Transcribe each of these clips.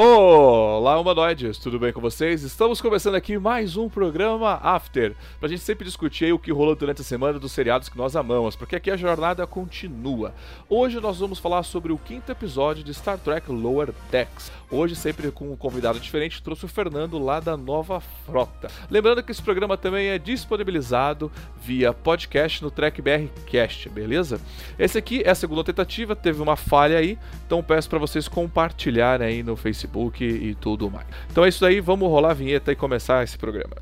Olá, humanoides, tudo bem com vocês? Estamos começando aqui mais um programa After, pra gente sempre discutir o que rolou durante a semana dos seriados que nós amamos, porque aqui a jornada continua. Hoje nós vamos falar sobre o quinto episódio de Star Trek Lower Decks. Hoje, sempre com um convidado diferente, trouxe o Fernando lá da Nova Frota. Lembrando que esse programa também é disponibilizado via podcast no Trek BR Cast, beleza? Esse aqui é a segunda tentativa, teve uma falha aí, então peço para vocês compartilharem aí no Facebook e tudo mais. Então é isso aí, vamos rolar a vinheta e começar esse programa.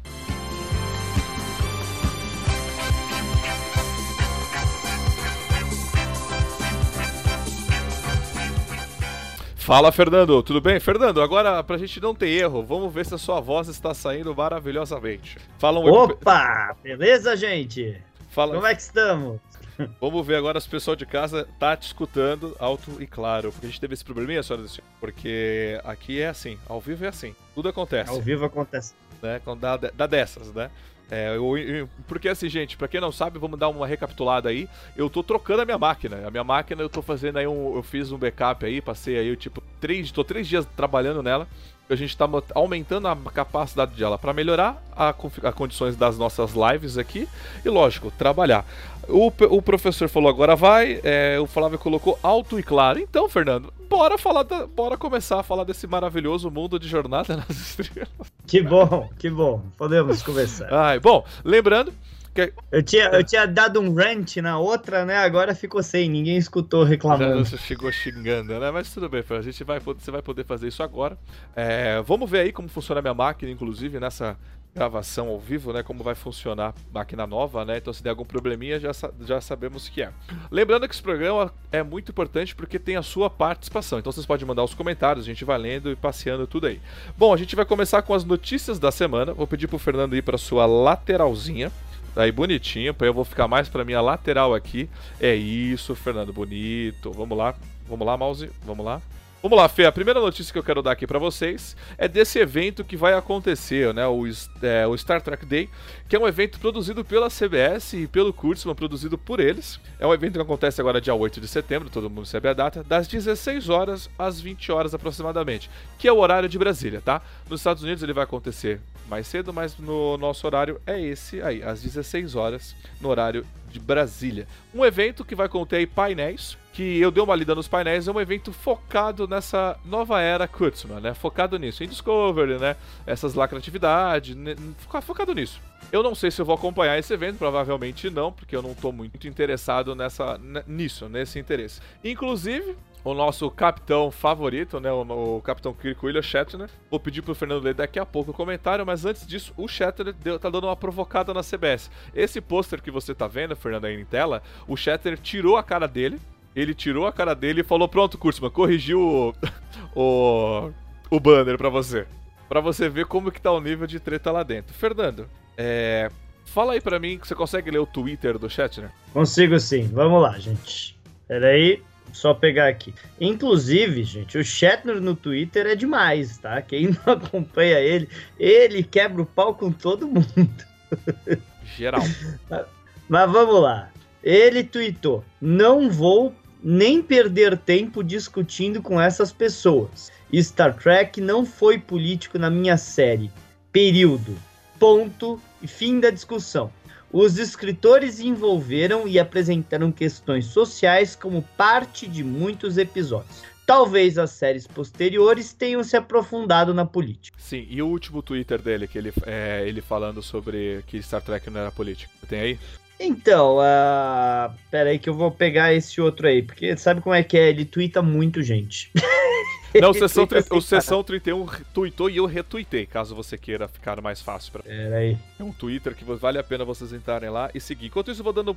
Fala, Fernando, tudo bem? Fernando, agora pra gente não ter erro, vamos ver se a sua voz está saindo maravilhosamente. Fala um Opa, beleza, gente? Fala. Como é que estamos? Vamos ver agora se o pessoal de casa tá te escutando alto e claro. Porque a gente teve esse probleminha, senhora senhor. Porque aqui é assim, ao vivo é assim. Tudo acontece. Ao vivo acontece. Né? Quando dá, dá dessas, né? É, eu, eu, porque assim, gente, pra quem não sabe, vamos dar uma recapitulada aí. Eu tô trocando a minha máquina. A minha máquina eu tô fazendo aí um. Eu fiz um backup aí, passei aí, tipo, três. Tô três dias trabalhando nela. A gente está aumentando a capacidade dela para melhorar a, a, condições das nossas lives aqui e, lógico, trabalhar. O, o professor falou agora vai, é, o Flávio colocou alto e claro. Então, Fernando, bora falar, da, bora começar a falar desse maravilhoso mundo de jornada nas estrelas. Que bom, que bom. Podemos começar. Ai, bom, lembrando eu tinha, eu tinha dado um rant na outra, né? Agora ficou sem, ninguém escutou reclamando. Já você chegou xingando, né? Mas tudo bem, a gente vai, você vai poder fazer isso agora. É, vamos ver aí como funciona a minha máquina, inclusive, nessa gravação ao vivo, né? Como vai funcionar a máquina nova, né? Então, se der algum probleminha, já, já sabemos o que é. Lembrando que esse programa é muito importante porque tem a sua participação. Então, vocês podem mandar os comentários, a gente vai lendo e passeando tudo aí. Bom, a gente vai começar com as notícias da semana. Vou pedir pro Fernando ir para sua lateralzinha. Aí bonitinho, eu vou ficar mais para minha lateral aqui. É isso, Fernando, bonito. Vamos lá, vamos lá, mouse, vamos lá. Vamos lá, Fê. A primeira notícia que eu quero dar aqui para vocês é desse evento que vai acontecer, né? O, é, o, Star Trek Day, que é um evento produzido pela CBS e pelo Kurtzman, produzido por eles. É um evento que acontece agora dia 8 de setembro, todo mundo sabe a data, das 16 horas às 20 horas aproximadamente, que é o horário de Brasília, tá? Nos Estados Unidos ele vai acontecer mais cedo, mas no nosso horário é esse aí, às 16 horas, no horário de Brasília. Um evento que vai conter painéis, que eu dei uma lida nos painéis, é um evento focado nessa nova era Kurtzman, né? Focado nisso, em Discovery, né? Essas lacratividade, né? focado nisso. Eu não sei se eu vou acompanhar esse evento, provavelmente não, porque eu não estou muito interessado nessa, nisso, nesse interesse. Inclusive, o nosso capitão favorito, né? O, o capitão Kirk William Shatner. Vou pedir pro Fernando ler daqui a pouco o comentário, mas antes disso, o Shatner deu, tá dando uma provocada na CBS. Esse pôster que você tá vendo, Fernando, aí em tela, o Shatner tirou a cara dele. Ele tirou a cara dele e falou: Pronto, Kurtzman, corrigiu o, o, o banner pra você. Pra você ver como que tá o nível de treta lá dentro. Fernando, é, Fala aí pra mim que você consegue ler o Twitter do Shatner? Consigo sim. Vamos lá, gente. Peraí. Só pegar aqui. Inclusive, gente, o Shatner no Twitter é demais, tá? Quem não acompanha ele, ele quebra o pau com todo mundo. Geral. Mas, mas vamos lá. Ele tweetou: Não vou nem perder tempo discutindo com essas pessoas. Star Trek não foi político na minha série. Período. Ponto e fim da discussão. Os escritores envolveram e apresentaram questões sociais como parte de muitos episódios. Talvez as séries posteriores tenham se aprofundado na política. Sim, e o último Twitter dele, que ele, é, ele falando sobre que Star Trek não era político. Tem aí? Então, uh, pera aí que eu vou pegar esse outro aí, porque sabe como é que é? Ele twitta muito, gente. Não, o Sessão, tri... o Sessão 31 tweetou e eu retuitei, caso você queira ficar mais fácil. Pra... Pera aí. É um Twitter que vale a pena vocês entrarem lá e seguir. Enquanto isso, eu vou dando,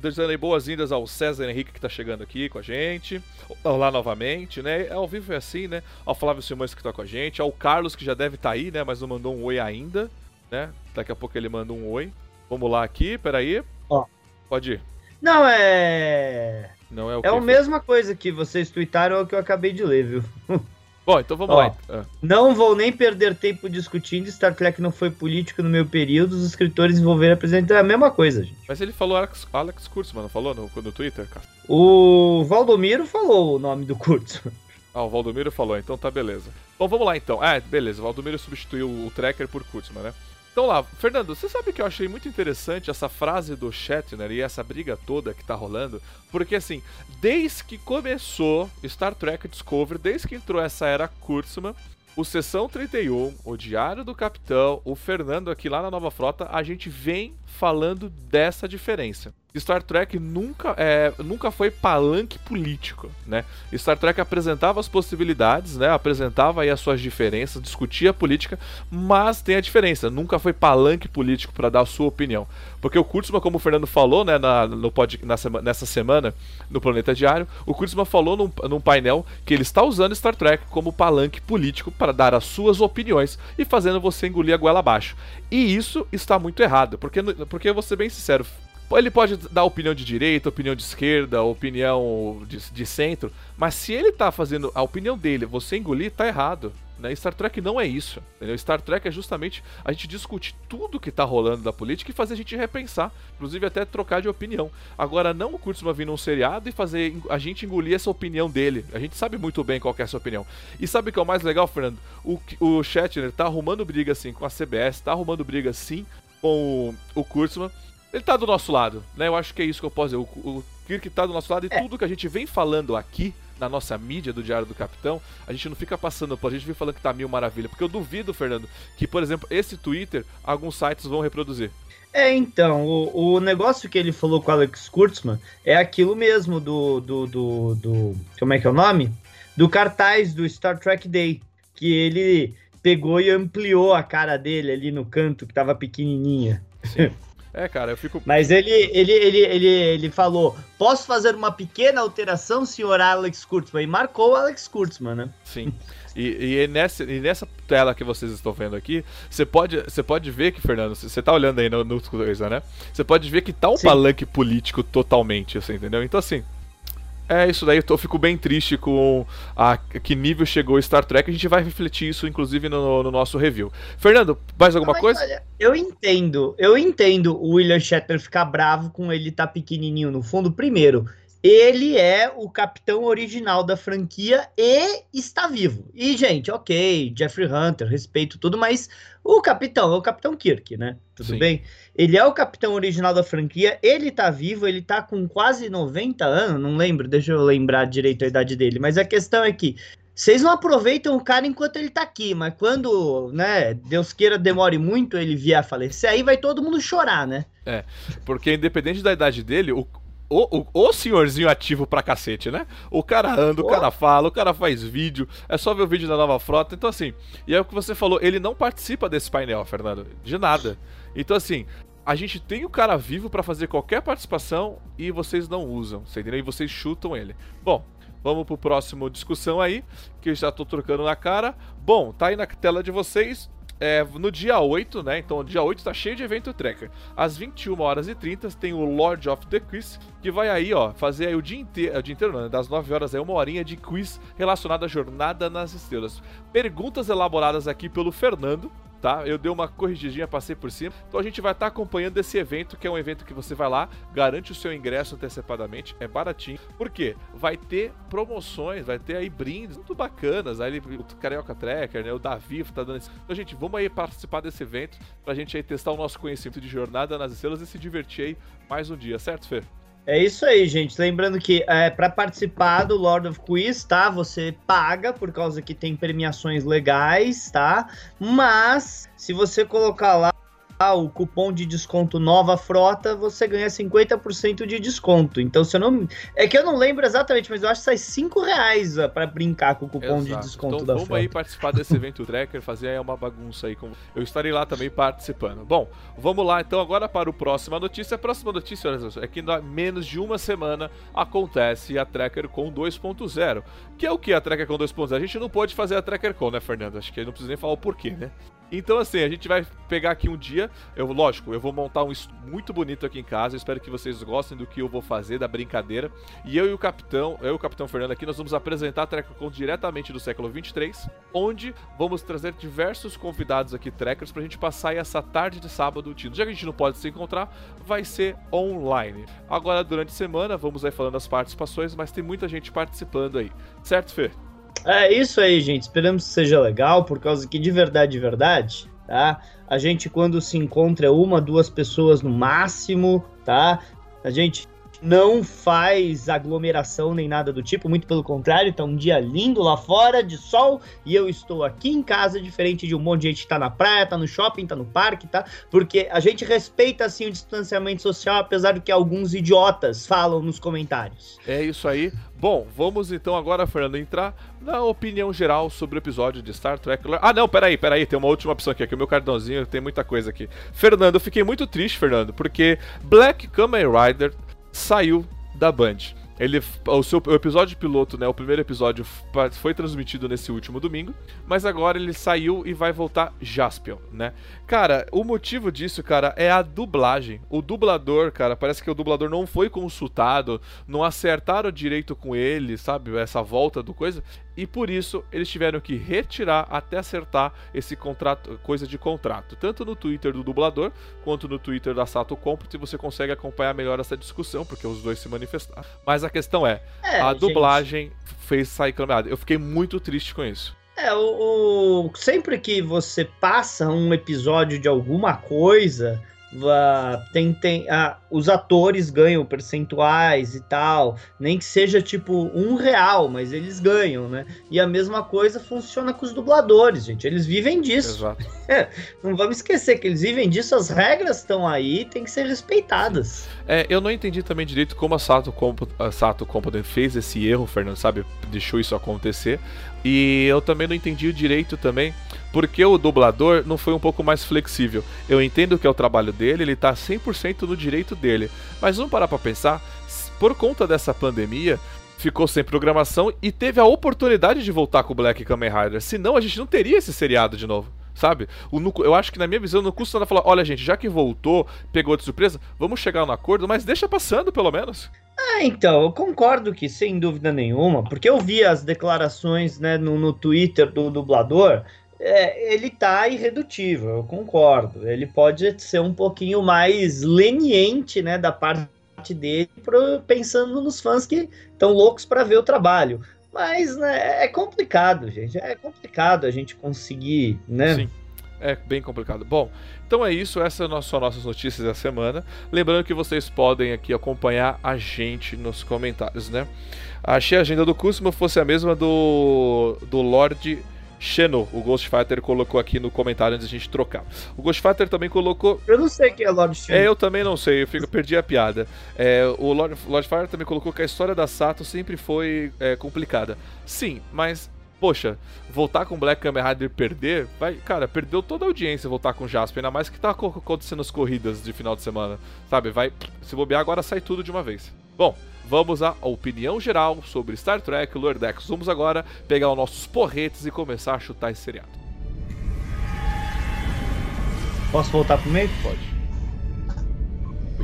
desejando boas-vindas ao César Henrique, que tá chegando aqui com a gente. Olá novamente, né? Ao vivo é assim, né? Ao Flávio Simões, que tá com a gente. Ao Carlos, que já deve estar tá aí, né? Mas não mandou um oi ainda, né? Daqui a pouco ele manda um oi. Vamos lá aqui, peraí. Ó. Pode ir. Não, é. Não é o É a mesma coisa que vocês tweetaram, é o que eu acabei de ler, viu? Bom, então vamos Ó. lá. Ah, Não vou nem perder tempo discutindo. Star Trek não foi político no meu período. Os escritores envolveram apresentam é a mesma coisa, gente. Mas ele falou Alex, Alex Kurtzman, não falou no, no Twitter, cara? O Valdomiro falou o nome do curso. Ah, o Valdomiro falou, então tá beleza. Bom, vamos lá então. Ah, beleza, o Valdomiro substituiu o Tracker por Kurtzman, né? Então lá, Fernando, você sabe que eu achei muito interessante essa frase do Shatner e essa briga toda que tá rolando? Porque assim, desde que começou Star Trek Discovery, desde que entrou essa era Kurtzman, o Sessão 31, o Diário do Capitão, o Fernando aqui lá na Nova Frota, a gente vem falando dessa diferença. Star Trek nunca, é, nunca foi palanque político, né? Star Trek apresentava as possibilidades, né? Apresentava aí as suas diferenças, discutia a política, mas tem a diferença, nunca foi palanque político para dar a sua opinião. Porque o Kurtzman, como o Fernando falou, né, na, no pod, na nessa semana no Planeta Diário, o Kurtzman falou num, num painel que ele está usando Star Trek como palanque político para dar as suas opiniões e fazendo você engolir a goela abaixo. E isso está muito errado, porque, porque eu vou ser bem sincero, ele pode dar opinião de direita, opinião de esquerda, opinião de, de centro, mas se ele tá fazendo a opinião dele, você engolir, tá errado. Né? Star Trek não é isso. Entendeu? Star Trek é justamente a gente discutir tudo que tá rolando da política e fazer a gente repensar, inclusive até trocar de opinião. Agora, não o Kurtzman vir num seriado e fazer a gente engolir essa opinião dele. A gente sabe muito bem qual é essa opinião. E sabe o que é o mais legal, Fernando? O, o Shatner tá arrumando briga assim com a CBS, tá arrumando briga sim com o, o Kurtzman. Ele tá do nosso lado, né? Eu acho que é isso que eu posso dizer. O, o Kirk tá do nosso lado e É. tudo que a gente vem falando aqui na nossa mídia do Diário do Capitão, a gente não fica passando por a gente vem falando que tá mil maravilha. Porque eu duvido, Fernando, que, por exemplo, esse Twitter, alguns sites vão reproduzir. É, então, o, o negócio que ele falou com o Alex Kurtzman é aquilo mesmo do, do, do, do- Como é que é o nome? Do cartaz do Star Trek Day. Que ele pegou e ampliou a cara dele ali no canto, que tava pequenininha. É, cara, eu fico. Mas ele, ele, ele, ele, ele falou: Posso fazer uma pequena alteração, senhor Alex Kurtzman? E marcou o Alex Kurtzman, né? Sim. E, e, nessa, e nessa tela que vocês estão vendo aqui, você pode, você pode ver que, Fernando, você tá olhando aí no, no coisa, né? Você pode ver que tá um Sim. palanque político totalmente, assim, entendeu? Então, assim. É isso daí, eu, fico bem triste com a que nível chegou Star Trek. A gente vai refletir isso, inclusive, no, no nosso review. Fernando, mais alguma Mas, coisa? olha, eu entendo, eu entendo o William Shatner ficar bravo com ele tá pequenininho no fundo. Primeiro, ele é o capitão original da franquia e está vivo. E, gente, ok, Jeffrey Hunter, respeito tudo, mas o capitão é o Capitão Kirk, né? Tudo Sim. bem? Ele é o capitão original da franquia, ele tá vivo, ele tá com quase 90 anos, não lembro, deixa eu lembrar direito a idade dele, mas a questão é que vocês não aproveitam o cara enquanto ele tá aqui, mas quando, né, Deus queira demore muito ele vier a falecer, aí vai todo mundo chorar, né? Porque independente da idade dele, o, o, o, o senhorzinho ativo pra cacete, né? O cara anda, o cara fala, o cara faz vídeo, é só ver o vídeo da nova frota. Então, assim, e é o que você falou, ele não participa desse painel, Fernando, de nada. Então, assim, a gente tem o cara vivo pra fazer qualquer participação e vocês não usam, você entendeu? E vocês chutam ele. Bom, vamos pro próximo discussão aí, que eu já tô trocando na cara. Bom, tá aí na tela de vocês. É, no dia 8, né? Então, dia 8 tá cheio de evento tracker. Às 21 horas e 30 tem o Lord of the Quiz, que vai aí, ó, fazer aí o dia inteiro, o dia inteiro não, né? das 9 horas aí uma horinha de quiz relacionado à jornada nas estrelas. Perguntas elaboradas aqui pelo Fernando, tá? Eu dei uma corrigidinha, passei por cima. Então a gente vai estar acompanhando esse evento, que é um evento que você vai lá, garante o seu ingresso antecipadamente, é baratinho. Por quê? Vai ter promoções, vai ter aí brindes muito bacanas. Aí o Carioca Tracker, né? O Davi tá dando esse... Então, gente, vamos aí participar desse evento pra gente aí testar o nosso conhecimento de jornada nas estrelas e se divertir aí mais um dia, certo, Fê? É isso aí, gente. Lembrando que é, para participar do Lord of Quiz, tá? Você paga por causa que tem premiações legais, tá? Mas se você colocar lá o cupom de desconto Nova Frota, você ganha 50% de desconto. Então, se eu não. É que eu não lembro exatamente, mas eu acho que sai 5 reais ó, pra brincar com o cupom de Exato. desconto então, da vamos Frota. aí participar desse evento tracker, fazer aí uma bagunça aí. Com... Eu estarei lá também participando. Bom, vamos lá então agora para o próxima notícia. A próxima notícia olha só, é que em menos de uma semana acontece a Tracker com 2.0. Que é o que a Tracker com 2.0? A gente não pode fazer a Tracker com, né, Fernando? Acho que não precisa nem falar o porquê, né? Então, assim, a gente vai pegar aqui um dia. Eu, lógico, eu vou montar um muito bonito aqui em casa. Eu espero que vocês gostem do que eu vou fazer, da brincadeira. E eu e o capitão, eu e o capitão Fernando aqui, nós vamos apresentar a TrekCon diretamente do século 23, onde vamos trazer diversos convidados aqui, trekkers, pra gente passar essa tarde de sábado. Já que a gente não pode se encontrar, vai ser online. Agora, durante a semana, vamos aí falando as participações, mas tem muita gente participando aí. Certo, Fê? É isso aí, gente. Esperamos que seja legal, por causa que de verdade, de verdade, tá? A gente, quando se encontra, uma, duas pessoas no máximo, tá? A gente não faz aglomeração nem nada do tipo, muito pelo contrário, tá um dia lindo lá fora, de sol, e eu estou aqui em casa, diferente de um monte de gente que tá na praia, tá no shopping, tá no parque, tá? Porque a gente respeita, assim, o distanciamento social, apesar do que alguns idiotas falam nos comentários. É isso aí. Bom, vamos então agora, Fernando, entrar na opinião geral sobre o episódio de Star Trek. Ah, não, peraí, peraí, tem uma última opção aqui, aqui o meu cartãozinho tem muita coisa aqui. Fernando, eu fiquei muito triste, Fernando, porque Black Kamen Rider saiu da Band. Ele, o, seu, o episódio piloto, né, o primeiro episódio foi transmitido nesse último domingo, mas agora ele saiu e vai voltar Jaspion, né? Cara, o motivo disso, cara, é a dublagem. O dublador, cara, parece que o dublador não foi consultado, não acertaram direito com ele, sabe? Essa volta do coisa. E por isso eles tiveram que retirar até acertar esse contrato, coisa de contrato. Tanto no Twitter do dublador, quanto no Twitter da Sato Company, você consegue acompanhar melhor essa discussão, porque os dois se manifestaram. Mas a questão é, é a dublagem gente... fez sair caminhada. Eu fiquei muito triste com isso. É, o, o, sempre que você passa um episódio de alguma coisa, Uh, tem, tem, uh, os atores ganham percentuais e tal, nem que seja tipo um real, mas eles ganham, né? E a mesma coisa funciona com os dubladores, gente. Eles vivem disso. É, não vamos esquecer que eles vivem disso, as regras estão aí, tem que ser respeitadas. É, eu não entendi também direito como a Sato, Comp a Sato Company fez esse erro, Fernando, sabe? Deixou isso acontecer. E eu também não entendi direito também porque o dublador não foi um pouco mais flexível. Eu entendo que é o trabalho dele, ele tá 100% no direito dele. Mas vamos parar para pensar, por conta dessa pandemia, ficou sem programação e teve a oportunidade de voltar com o Black Kamen Rider. Senão a gente não teria esse seriado de novo. Sabe? eu acho que na minha visão não custa nada falar, olha gente, já que voltou, pegou de surpresa, vamos chegar no acordo, mas deixa passando pelo menos. Ah, então, eu concordo que sem dúvida nenhuma, porque eu vi as declarações né, no, no Twitter do dublador, é, ele tá irredutível, eu concordo. Ele pode ser um pouquinho mais leniente, né, da parte dele, pro, pensando nos fãs que estão loucos para ver o trabalho. Mas né, é complicado, gente. É complicado a gente conseguir, né? Sim. É bem complicado. Bom, então é isso. Essas são nossas notícias da semana. Lembrando que vocês podem aqui acompanhar a gente nos comentários, né? Achei a agenda do curso, se fosse a mesma do, do Lorde Xeno, o Ghost Fighter colocou aqui no comentário antes de a gente trocar. O Ghost Fighter também colocou. Eu não sei quem é Lord Xeno. É, eu também não sei, eu fico, perdi a piada. É, o Lord, Lord Fighter também colocou que a história da Sato sempre foi é, complicada. Sim, mas poxa, voltar com Black Kamen Rider e perder, vai, cara, perdeu toda a audiência voltar com Jasper, ainda mais que tá acontecendo as corridas de final de semana, sabe? Vai, se bobear agora sai tudo de uma vez. Bom, vamos à opinião geral sobre Star Trek Lower Decks. Vamos agora pegar os nossos porretes e começar a chutar esse seriado. Posso voltar pro meio? Pode.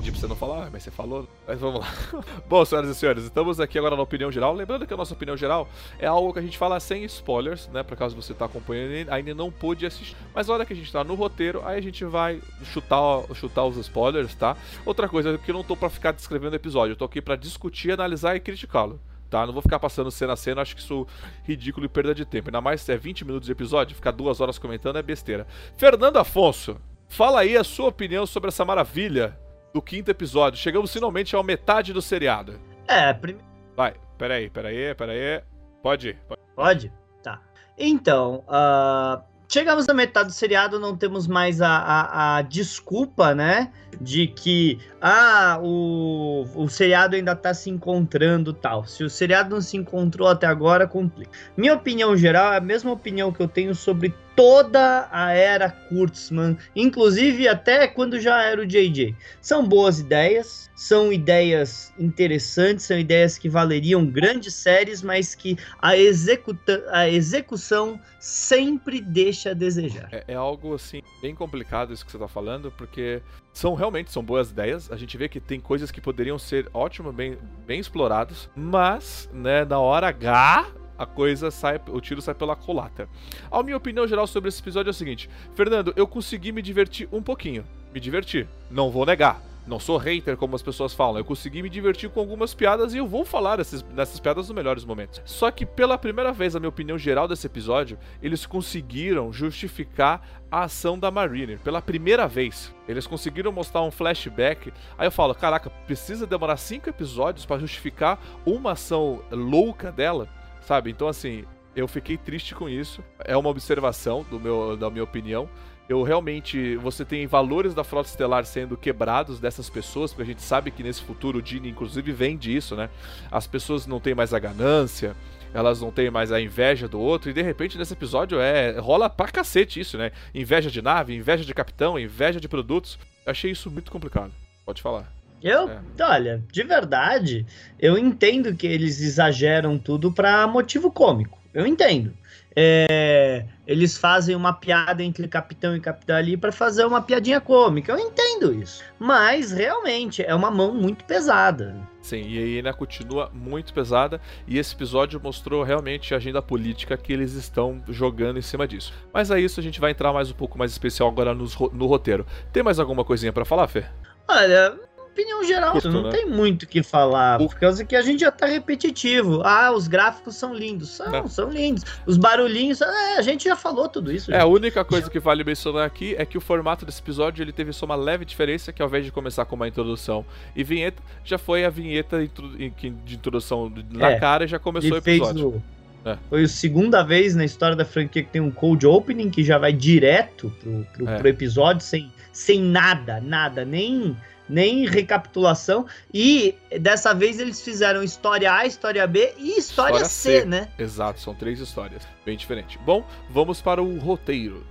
Pedi pra você não falar, mas você falou. Mas vamos lá. Bom, senhoras e senhores, estamos aqui agora na opinião geral. Lembrando que a nossa opinião geral é algo que a gente fala sem spoilers, né? Por caso você tá acompanhando e ainda não pôde assistir. Mas na hora que a gente tá no roteiro, aí a gente vai chutar, chutar os spoilers, tá? Outra coisa que eu não tô pra ficar descrevendo o episódio, eu tô aqui pra discutir, analisar e criticá-lo tá? Não vou ficar passando cena a cena, acho que isso é ridículo e perda de tempo. Ainda mais se é 20 minutos de episódio, ficar duas horas comentando é besteira. Fernando Afonso, fala aí a sua opinião sobre essa maravilha do quinto episódio. Chegamos finalmente à metade do seriado. É, primeiro. Vai, peraí, peraí, peraí. Pode ir. Pode? pode? Tá. Então, uh, chegamos à metade do seriado, não temos mais a, a, a, desculpa, né? De que ah, o, o seriado ainda tá se encontrando tal. Se o seriado não se encontrou até agora, complica. Minha opinião geral é a mesma opinião que eu tenho sobre toda a era Kurtzman, inclusive até quando já era o JJ. São boas ideias, são ideias interessantes, são ideias que valeriam grandes séries, mas que a, executa a execução sempre deixa a desejar. É, é, algo assim bem complicado isso que você está falando, porque são realmente são boas ideias. A gente vê que tem coisas que poderiam ser ótimas, bem, bem exploradas, mas né, na hora H a coisa sai, o tiro sai pela culatra. A minha opinião geral sobre esse episódio é o seguinte: Fernando, eu consegui me divertir um pouquinho. Me divertir, não vou negar. Não sou hater, como as pessoas falam. Eu consegui me divertir com algumas piadas e eu vou falar dessas, dessas piadas nos melhores momentos. Só que pela primeira vez, a minha opinião geral desse episódio, eles conseguiram justificar a ação da Mariner. Pela primeira vez, eles conseguiram mostrar um flashback. Aí eu falo, caraca, precisa demorar cinco episódios para justificar uma ação louca dela? Sabe? Então, assim, eu fiquei triste com isso. É uma observação do meu, da minha opinião. Eu realmente. Você tem valores da frota estelar sendo quebrados dessas pessoas, porque a gente sabe que nesse futuro o Dini, inclusive, vem disso, né? As pessoas não têm mais a ganância, elas não têm mais a inveja do outro, e de repente nesse episódio é. rola pra cacete isso, né? Inveja de nave, inveja de capitão, inveja de produtos. Achei isso muito complicado. Pode falar. Eu, é. olha, de verdade, eu entendo que eles exageram tudo para motivo cômico. Eu entendo. É, eles fazem uma piada entre capitão e capitão ali para fazer uma piadinha cômica. Eu entendo isso. Mas realmente é uma mão muito pesada. Sim, e aí ainda continua muito pesada. E esse episódio mostrou realmente a agenda política que eles estão jogando em cima disso. Mas é isso, a gente vai entrar mais um pouco mais especial agora no, no roteiro. Tem mais alguma coisinha para falar, Fê? Olha, opinião geral, Curto, não né? tem muito o que falar, por causa que a gente já tá repetitivo. Ah, os gráficos são lindos. São, é. são lindos. Os barulhinhos, é, a gente já falou tudo isso. É, a única coisa que vale mencionar aqui é que o formato desse episódio ele teve só uma leve diferença, que ao invés de começar com uma introdução e vinheta, já foi a vinheta de introdução na é, cara e já começou o episódio. É. Foi a segunda vez na história da franquia que tem um cold opening que já vai direto pro, pro, é. pro episódio sem, sem nada, nada, nem nem recapitulação. E dessa vez eles fizeram história A, história B e história, história C, C, né? Exato, são três histórias, bem diferentes. Bom, vamos para o roteiro.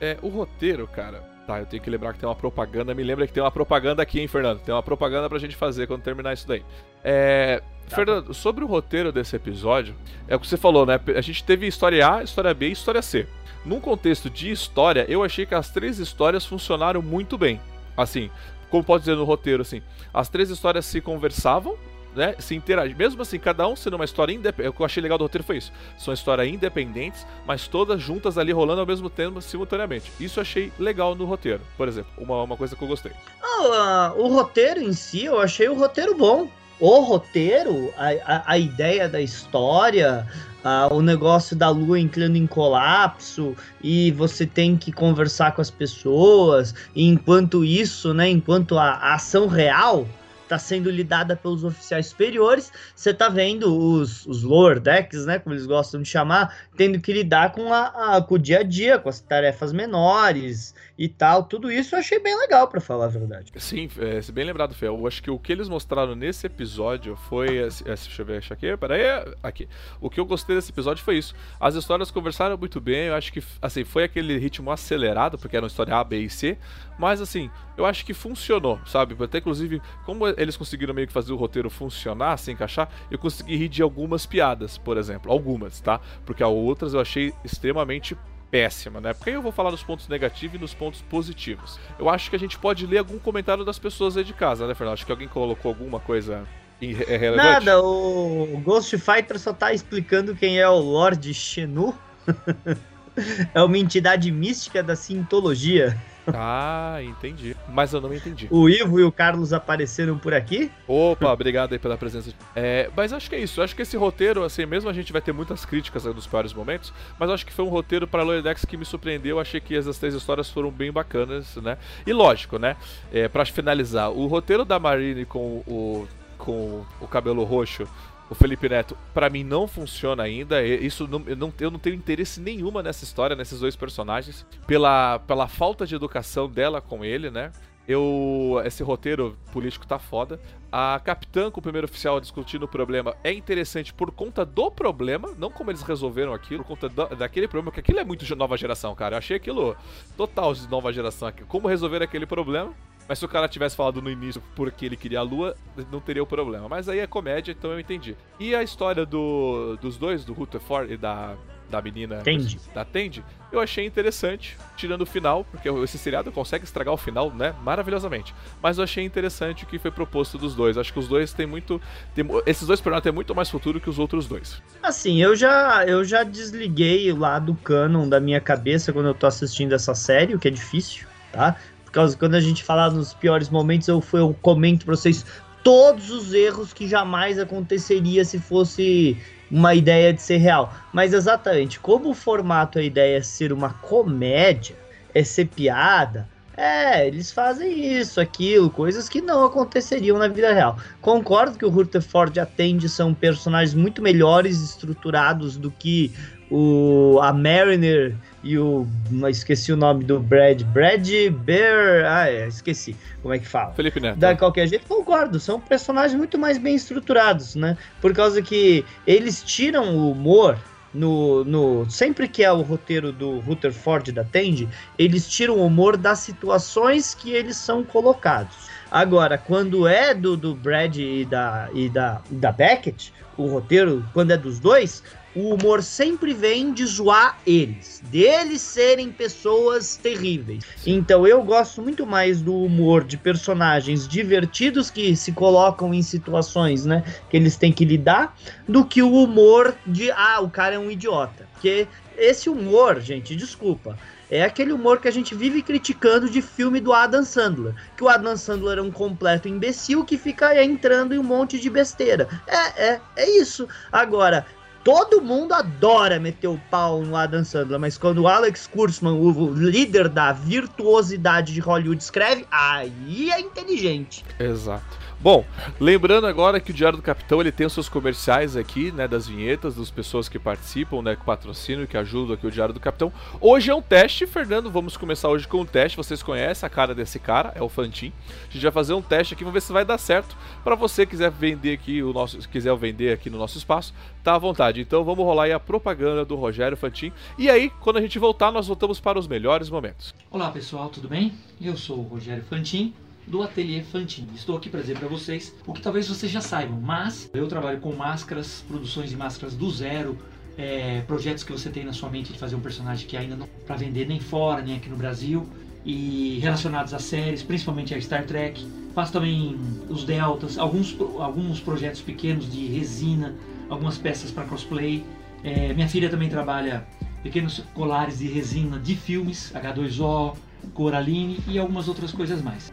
É, o roteiro, cara. Tá, eu tenho que lembrar que tem uma propaganda. Me lembra que tem uma propaganda aqui, hein, Fernando? Tem uma propaganda pra gente fazer quando terminar isso daí. É, Tá Fernando, sobre o roteiro desse episódio, é o que você falou, né? A gente teve história A, história B e história C. Num contexto de história, eu achei que as três histórias funcionaram muito bem. Assim, como pode dizer no roteiro, assim, as três histórias se conversavam, né, se interagem. Mesmo assim, cada um sendo uma história independente. O que eu achei legal do roteiro foi isso. São histórias independentes, mas todas juntas ali rolando ao mesmo tempo, simultaneamente. Isso eu achei legal no roteiro, por exemplo. Uma, uma coisa que eu gostei. Ah, uh, o roteiro em si, eu achei o roteiro bom o roteiro, a, a, a ideia da história, Uh, o negócio da lua entrando em colapso e você tem que conversar com as pessoas, e enquanto isso, né, enquanto a, a ação real está sendo lidada pelos oficiais superiores, você está vendo os, os lower decks, né, como eles gostam de chamar, tendo que lidar com, a, a, com o dia a dia, com as tarefas menores e tal. Tudo isso eu achei bem legal, para falar a verdade. Sim, é, bem lembrado, Fê. Eu acho que o que eles mostraram nesse episódio foi. Deixa eu ver, aqui, peraí. Aqui. O que eu gostei desse episódio foi isso. As histórias conversaram muito bem. Eu acho que, assim, foi aquele ritmo acelerado, porque era uma história A, B e C. Mas, assim, eu acho que funcionou, sabe? Até, inclusive, como eles conseguiram meio que fazer o roteiro funcionar, se encaixar, eu consegui rir de algumas piadas, por exemplo. Algumas, tá? Porque outras eu achei extremamente péssima, né? Porque eu vou falar dos pontos negativos e dos pontos positivos. Eu acho que a gente pode ler algum comentário das pessoas aí de casa, né, Fernando? Acho que alguém colocou alguma coisa irrelevante. Nada, o Ghost Fighter só tá explicando quem é o Lord Xenu. é uma entidade mística da Sintologia. Ah, entendi. Mas eu não entendi. O Ivo e o Carlos apareceram por aqui. Opa, obrigado aí pela presença. É, mas acho que é isso. Acho que esse roteiro, assim, mesmo a gente vai ter muitas críticas nos piores momentos, mas acho que foi um roteiro para Loredex que me surpreendeu. Achei que as três histórias foram bem bacanas, né? E lógico, né? É, para finalizar, o roteiro da Marine com o, com o cabelo roxo o Felipe Neto, para mim não funciona ainda. Isso não, eu, não, eu não tenho interesse nenhuma nessa história, nesses dois personagens, pela, pela falta de educação dela com ele, né? Eu, esse roteiro político tá foda. A capitã com o primeiro oficial discutindo o problema é interessante por conta do problema, não como eles resolveram aquilo, por conta do, daquele problema, porque aquilo é muito nova geração, cara. Eu achei aquilo total de nova geração. Como resolver aquele problema. Mas se o cara tivesse falado no início porque ele queria a lua, não teria o problema. Mas aí é comédia, então eu entendi. E a história do, dos dois, do Rutherford e da, da menina Tendi. da Tendi, eu achei interessante, tirando o final, porque esse seriado consegue estragar o final, né, maravilhosamente. Mas eu achei interessante o que foi proposto dos dois. Acho que os dois têm muito, tem, esses dois personagens têm muito mais futuro que os outros dois. Assim, eu já eu já desliguei o lado canon da minha cabeça quando eu tô assistindo essa série, o que é difícil, tá? Por causa quando a gente falar nos piores momentos, eu, eu comento pra vocês todos os erros que jamais aconteceria se fosse uma ideia de ser real. Mas exatamente, como o formato, a ideia é ser uma comédia, é ser piada, é, eles fazem isso, aquilo, coisas que não aconteceriam na vida real. Concordo que o Rutherford e a Tandy são personagens muito melhores estruturados do que o a Mariner e o esqueci o nome do Brad, Brad Bear, ah, é, esqueci como é que fala. Felipe Neto. Da qualquer jeito, concordo, são personagens muito mais bem estruturados, né? Por causa que eles tiram o humor no, no sempre que é o roteiro do Rutherford da Tandy, eles tiram o humor das situações que eles são colocados. Agora, quando é do, do Brad e da, e da, da Beckett, o roteiro, quando é dos dois, o humor sempre vem de zoar eles, deles serem pessoas terríveis. Então eu gosto muito mais do humor de personagens divertidos que se colocam em situações, né, que eles têm que lidar, do que o humor de ah, o cara é um idiota. Porque esse humor, gente, desculpa, é aquele humor que a gente vive criticando de filme do Adam Sandler. Que o Adam Sandler é um completo imbecil que fica entrando em um monte de besteira. É, é, é isso. Agora, Todo mundo adora meter o pau no Adam Sandler, mas quando o Alex Kurtzman, o líder da virtuosidade de Hollywood, escreve, aí é inteligente. Exato. Bom, lembrando agora que o Diário do Capitão ele tem os seus comerciais aqui, né, das vinhetas, das pessoas que participam, né, com patrocínio, que ajudam aqui o Diário do Capitão. Hoje é um teste, Fernando, vamos começar hoje com um teste. Vocês conhecem a cara desse cara, é o Fantin. A gente vai fazer um teste aqui, vamos ver se vai dar certo. Para você que quiser vender aqui o nosso, quiser vender aqui no nosso espaço, tá à vontade. Então vamos rolar aí a propaganda do Rogério Fantin. E aí, quando a gente voltar, nós voltamos para os melhores momentos. Olá, pessoal, tudo bem? Eu sou o Rogério Fantin do Ateliê Fantin. Estou aqui para dizer para vocês o que talvez vocês já saibam, mas eu trabalho com máscaras, produções de máscaras do zero, é, projetos que você tem na sua mente de fazer um personagem que ainda não para vender nem fora, nem aqui no Brasil, e relacionados a séries, principalmente a Star Trek. Faço também os deltas, alguns, alguns projetos pequenos de resina, algumas peças para cosplay. É, minha filha também trabalha pequenos colares de resina de filmes, H2O, Coraline e algumas outras coisas mais.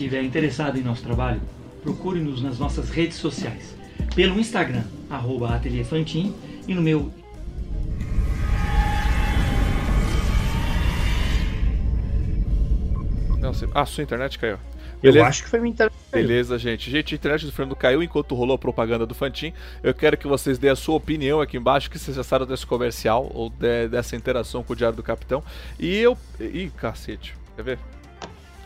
Estiver interessado em nosso trabalho, procure-nos nas nossas redes sociais. Pelo Instagram, arroba Fantin, e no meu Não, você... Ah, sua internet caiu. Eu acho que foi minha internet. Beleza, gente. Gente, a internet do Fernando caiu enquanto rolou a propaganda do Fantin. Eu quero que vocês dêem a sua opinião aqui embaixo, que vocês sabem desse comercial ou de, dessa interação com o Diário do Capitão. E eu. Ih, cacete. Quer ver?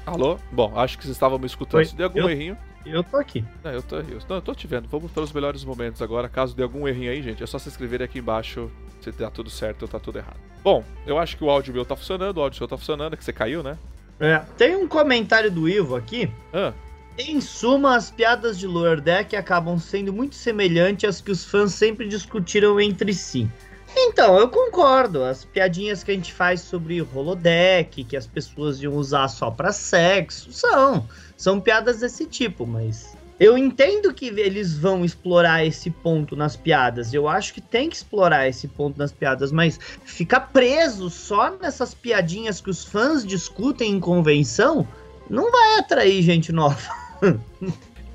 Alô? Bom, acho que vocês estavam me escutando. Oi, Se der algum eu- errinho. Eu tô aqui. É, eu tô, eu, não, eu tô te vendo. Vamos para os melhores momentos agora. Caso dê algum errinho aí, gente, é só se inscreverem aqui embaixo se tá tudo certo ou tá tudo errado. Bom, eu acho que o áudio meu tá funcionando, o áudio seu tá funcionando, é que você caiu, né? É, tem um comentário do Ivo aqui. Ah, Em suma, as piadas de Lower Deck acabam sendo muito semelhantes às que os fãs sempre discutiram entre si. Então, eu concordo. As piadinhas que a gente faz sobre holodeck, que as pessoas iam usar só pra sexo, são. São piadas desse tipo, mas eu entendo que eles vão explorar esse ponto nas piadas. Eu acho que tem que explorar esse ponto nas piadas, mas ficar preso só nessas piadinhas que os fãs discutem em convenção não vai atrair gente nova.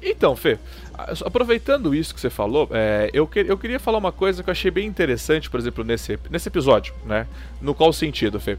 Então, Fê, aproveitando isso que você falou, é, eu, que, eu queria falar uma coisa que eu achei bem interessante, por exemplo, nesse, nesse episódio, né? No qual sentido, Fê?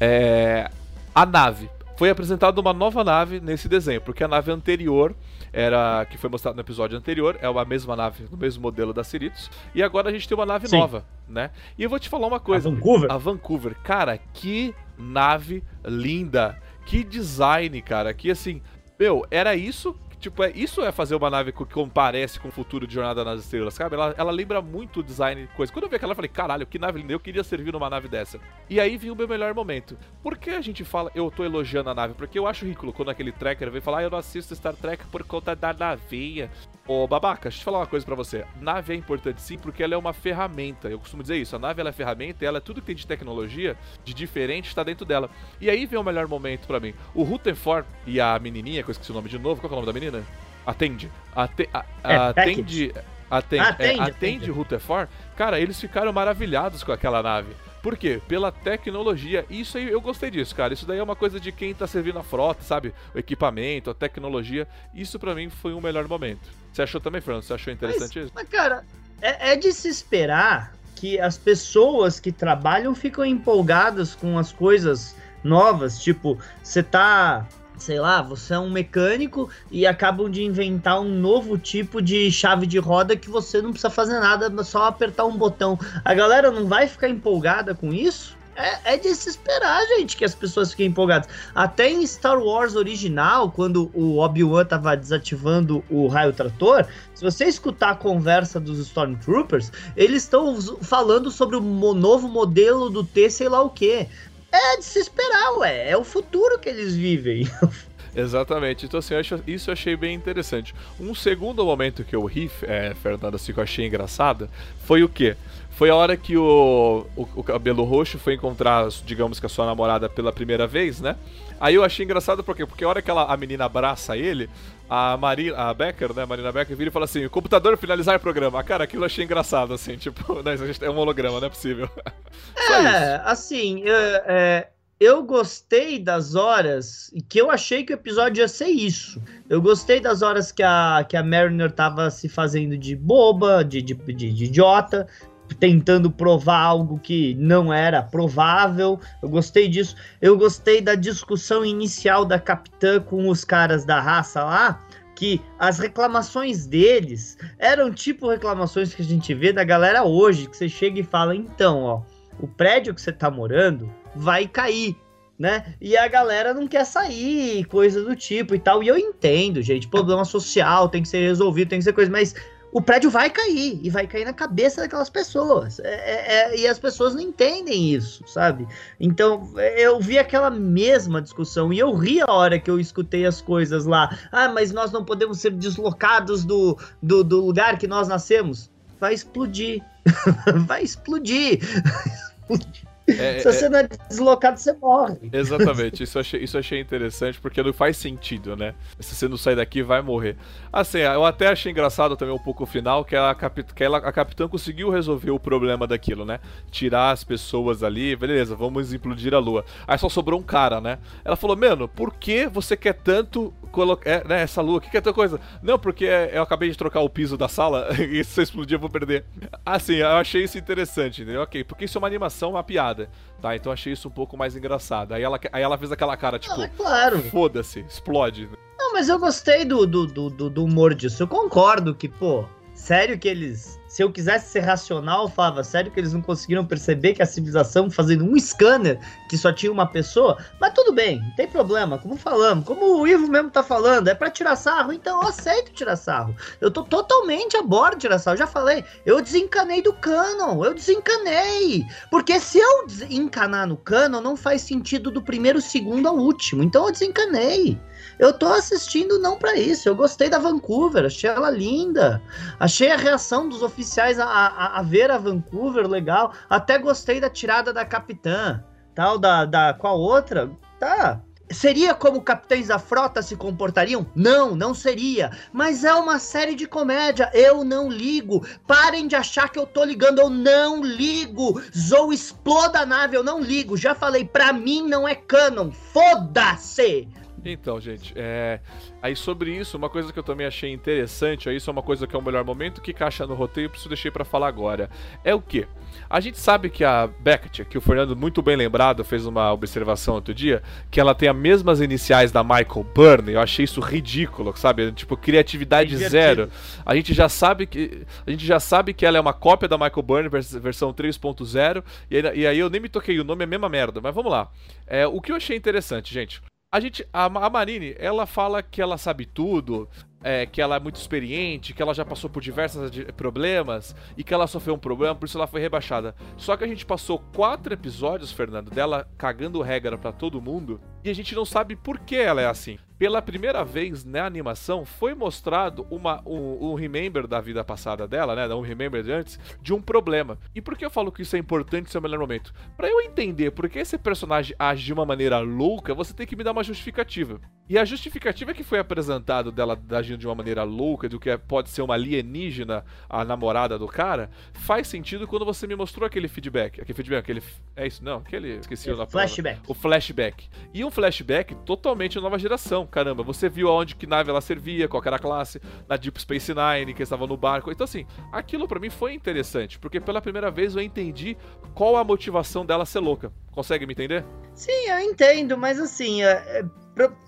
É, a nave. Foi apresentada uma nova nave nesse desenho, porque a nave anterior era que foi mostrado no episódio anterior, é a mesma nave, o mesmo modelo da Cerritos, e agora a gente tem uma nave Sim. nova, né? E eu vou te falar uma coisa. A Vancouver? A Vancouver. Cara, que nave linda. Que design, cara. Que assim, meu, era isso Tipo, é, isso é fazer uma nave que comparece com o futuro de Jornada nas Estrelas, sabe? Ela, ela lembra muito o design coisa. Quando eu vi aquela, eu falei, caralho, que nave linda, eu queria servir numa nave dessa. E aí viu o meu melhor momento. Por que a gente fala, eu tô elogiando a nave? Porque eu acho ridículo quando aquele tracker vem falar, ah, eu não assisto Star Trek por conta da navinha. Ô, babaca, deixa eu falar uma coisa para você. Nave é importante sim, porque ela é uma ferramenta. Eu costumo dizer isso. A nave ela é ferramenta e ela é tudo que tem de tecnologia, de diferente, está dentro dela. E aí vem o melhor momento para mim. O Rutherford e a menininha, que eu esqueci o nome de novo. Qual é o nome da menina? Atende. Ate, a, é, atende. Atende, atende, é, atende Rutherford. Cara, eles ficaram maravilhados com aquela nave. Por quê? Pela tecnologia. Isso aí eu gostei disso, cara. Isso daí é uma coisa de quem tá servindo a frota, sabe? O equipamento, a tecnologia. Isso para mim foi um melhor momento. Você achou também, Fernando? Você achou interessante mas, isso? Mas, cara, é, é de se esperar que as pessoas que trabalham ficam empolgadas com as coisas novas. Tipo, você tá sei lá, você é um mecânico e acabam de inventar um novo tipo de chave de roda que você não precisa fazer nada, só apertar um botão. A galera não vai ficar empolgada com isso? É, é de se esperar, gente, que as pessoas fiquem empolgadas. Até em Star Wars original, quando o Obi-Wan tava desativando o raio trator, se você escutar a conversa dos Stormtroopers, eles estão falando sobre o novo modelo do T, sei lá o que. É de se esperar, ué. É o futuro que eles vivem. Exatamente. Então, assim, isso eu achei bem interessante. Um segundo momento que eu ri, é, Fernanda, assim, que eu achei engraçada, foi o quê? Foi a hora que o, o, o, cabelo roxo foi encontrar, digamos que a sua namorada pela primeira vez, né? Aí eu achei engraçado porque, porque a hora que ela, a menina abraça ele, a Marina, a Becker, né, a Marina Becker vira e fala assim, computador finalizar o programa. Cara, aquilo eu achei engraçado, assim, tipo, é um holograma, não é possível. é, assim, é, é, eu gostei das horas que eu achei que o episódio ia ser isso. Eu gostei das horas que a, que a Mariner tava se fazendo de boba, de, de, de, de idiota tentando provar algo que não era provável. Eu gostei disso. Eu gostei da discussão inicial da capitã com os caras da raça lá, que as reclamações deles eram tipo reclamações que a gente vê da galera hoje, que você chega e fala: "Então, ó, o prédio que você tá morando vai cair né? E a galera não quer sair, coisa do tipo e tal. E eu entendo, gente, problema social tem que ser resolvido, tem que ser coisa, mas o prédio vai cair e vai cair na cabeça daquelas pessoas. É, é, é, e as pessoas não entendem isso, sabe? Então eu vi aquela mesma discussão e eu ri a hora que eu escutei as coisas lá. Ah, mas nós não podemos ser deslocados do, do, do lugar que nós nascemos. Vai explodir. vai explodir. É, Se você é... não é deslocado, você morre. Exatamente, isso eu, achei, isso achei interessante, porque não faz sentido, né? Se você não sair daqui, vai morrer. Assim, eu até achei engraçado também um pouco o final, que, a, capit que ela, a capitã conseguiu resolver o problema daquilo, né? Tirar as pessoas ali, beleza, vamos implodir a lua. Aí só sobrou um cara, né? Ela falou, mano, por que você quer tanto colocar é, né, essa lua? O que, que é tanta coisa? Não, porque eu acabei de trocar o piso da sala e se explodir eu vou perder. Assim, eu achei isso interessante, entendeu? Ok, porque isso é uma animação, uma piada, tá? Então achei isso um pouco mais engraçado. Aí ela, aí ela fez aquela cara, tipo, ah, claro. foda-se, explode. Não, mas eu gostei do, do, do, do humor disso. Eu concordo que, pô, sério que eles se eu quisesse ser racional, eu falava, sério que eles não conseguiram perceber que a civilização fazendo um scanner que só tinha uma pessoa? Mas tudo bem, não tem problema, como falamos, como o Ivo mesmo tá falando, é para tirar sarro, então eu aceito tirar sarro. Eu tô totalmente a bordo tirar sarro, eu já falei, eu desencanei do canon, eu desencanei. Porque se eu desencanar no canon, não faz sentido do primeiro segundo ao último, então eu desencanei. Eu tô assistindo não para isso. Eu gostei da Vancouver, achei ela linda. Achei a reação dos oficiais a, a, a, ver a Vancouver legal. Até gostei da tirada da capitã. Tal, da, da qual outra? Tá. Seria como capitães da frota se comportariam? Não, não seria. Mas é uma série de comédia. Eu não ligo. Parem de achar que eu tô ligando. Eu não ligo. Zou exploda a nave. Eu não ligo. Já falei, pra mim não é canon. Foda-se! Então, gente, é... aí sobre isso, uma coisa que eu também achei interessante, aí isso é uma coisa que é o melhor momento que caixa no roteiro, preciso deixar para falar agora. É o que? A gente sabe que a Beckett, que o Fernando muito bem lembrado fez uma observação outro dia, que ela tem as mesmas iniciais da Michael Byrne. Eu achei isso ridículo, sabe? Tipo criatividade é zero. A gente já sabe que a gente já sabe que ela é uma cópia da Michael Byrne versão 3.0 e, e aí eu nem me toquei o nome é a mesma merda. Mas vamos lá. É, o que eu achei interessante, gente. A gente, a, a Marine, ela fala que ela sabe tudo, é, que ela é muito experiente, que ela já passou por diversos problemas e que ela sofreu um problema, por isso ela foi rebaixada. Só que a gente passou quatro episódios, Fernando, dela cagando regra para todo mundo e a gente não sabe por que ela é assim pela primeira vez na animação foi mostrado uma, um, um, remember da vida passada dela, né? Um remember de antes, de um problema. E por que eu falo que isso é importante ser o melhor momento? Para eu entender por que esse personagem age de uma maneira louca, você tem que me dar uma justificativa. E a justificativa que foi apresentado dela agindo de uma maneira louca, do que é, pode ser uma alienígena, a namorada do cara, faz sentido quando você me mostrou aquele feedback. Aquele feedback, aquele. É isso, não? Aquele. Esqueci o Flashback. O flashback. E um flashback totalmente nova geração caramba, você viu aonde que nave ela servia, qual era a classe, na Deep Space Nine, que estava no barco. Então, assim, aquilo para mim foi interessante, porque pela primeira vez eu entendi qual a motivação dela ser louca. Consegue me entender? Sim, eu entendo, mas assim,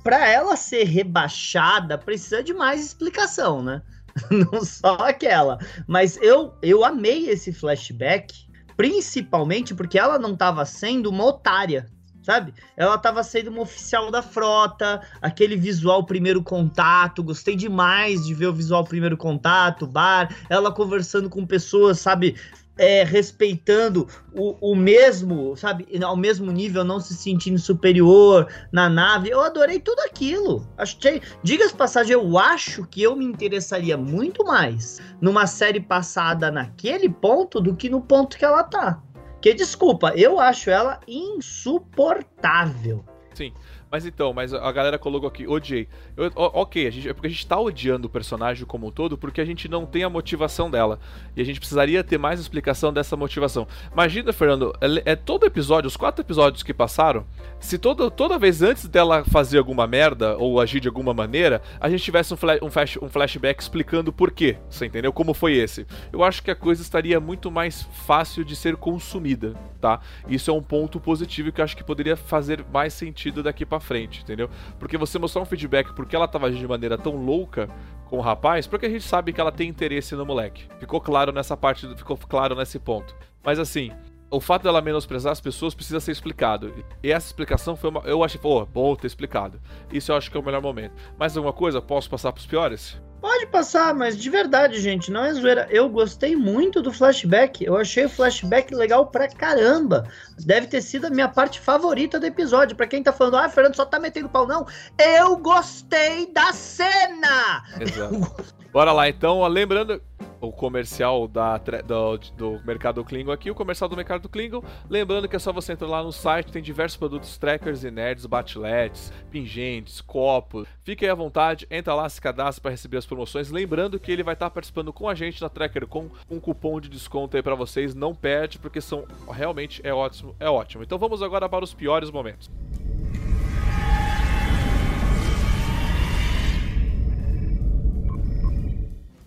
pra ela ser rebaixada, precisa de mais explicação, né? Não só aquela. Mas eu, eu amei esse flashback, principalmente porque ela não estava sendo uma otária sabe? Ela tava sendo uma oficial da frota, aquele visual primeiro contato, gostei demais de ver o visual primeiro contato, bar, ela conversando com pessoas, sabe? É, respeitando o, o mesmo, sabe, ao mesmo nível, não se sentindo superior na nave. Eu adorei tudo aquilo. Achei, diga-se passagem, eu acho que eu me interessaria muito mais numa série passada naquele ponto do que no ponto que ela tá. Que desculpa, eu acho ela insuportável. Sim. Mas então, mas a galera colocou aqui, odiei. Eu, ok, a gente, é porque a gente tá odiando o personagem como um todo porque a gente não tem a motivação dela. E a gente precisaria ter mais explicação dessa motivação. Imagina, Fernando, é, é todo episódio, os quatro episódios que passaram, se toda, toda vez antes dela fazer alguma merda ou agir de alguma maneira, a gente tivesse um, flash, um, flash, um flashback explicando por quê. Você entendeu? Como foi esse? Eu acho que a coisa estaria muito mais fácil de ser consumida, tá? Isso é um ponto positivo que eu acho que poderia fazer mais sentido daqui frente, entendeu? Porque você mostrar um feedback porque ela tava agindo de maneira tão louca com o rapaz, porque a gente sabe que ela tem interesse no moleque. Ficou claro nessa parte, ficou claro nesse ponto. Mas assim, o fato dela menosprezar as pessoas precisa ser explicado. E essa explicação foi uma. Eu achei, pô, bom ter explicado. Isso eu acho que é o melhor momento. Mais alguma coisa? Posso passar pros piores? Pode passar, mas de verdade, gente, não é zoeira. Eu gostei muito do flashback. Eu achei o flashback legal pra caramba. Deve ter sido a minha parte favorita do episódio. Pra quem tá falando, ah, Fernando só tá metendo pau, não. Eu gostei da cena! Exato. Bora lá, então. Lembrando, o comercial da, do, do Mercado Klingon aqui, o comercial do Mercado Klingon. Lembrando que é só você entrar lá no site, tem diversos produtos trackers e nerds, batiletes, pingentes, copos. Fique aí à vontade, entra lá, se cadastra para receber as promoções. Lembrando que ele vai estar tá participando com a gente na Tracker com um cupom de desconto aí para vocês. Não perde, porque são realmente é ótimo, é ótimo. Então vamos agora para os piores momentos.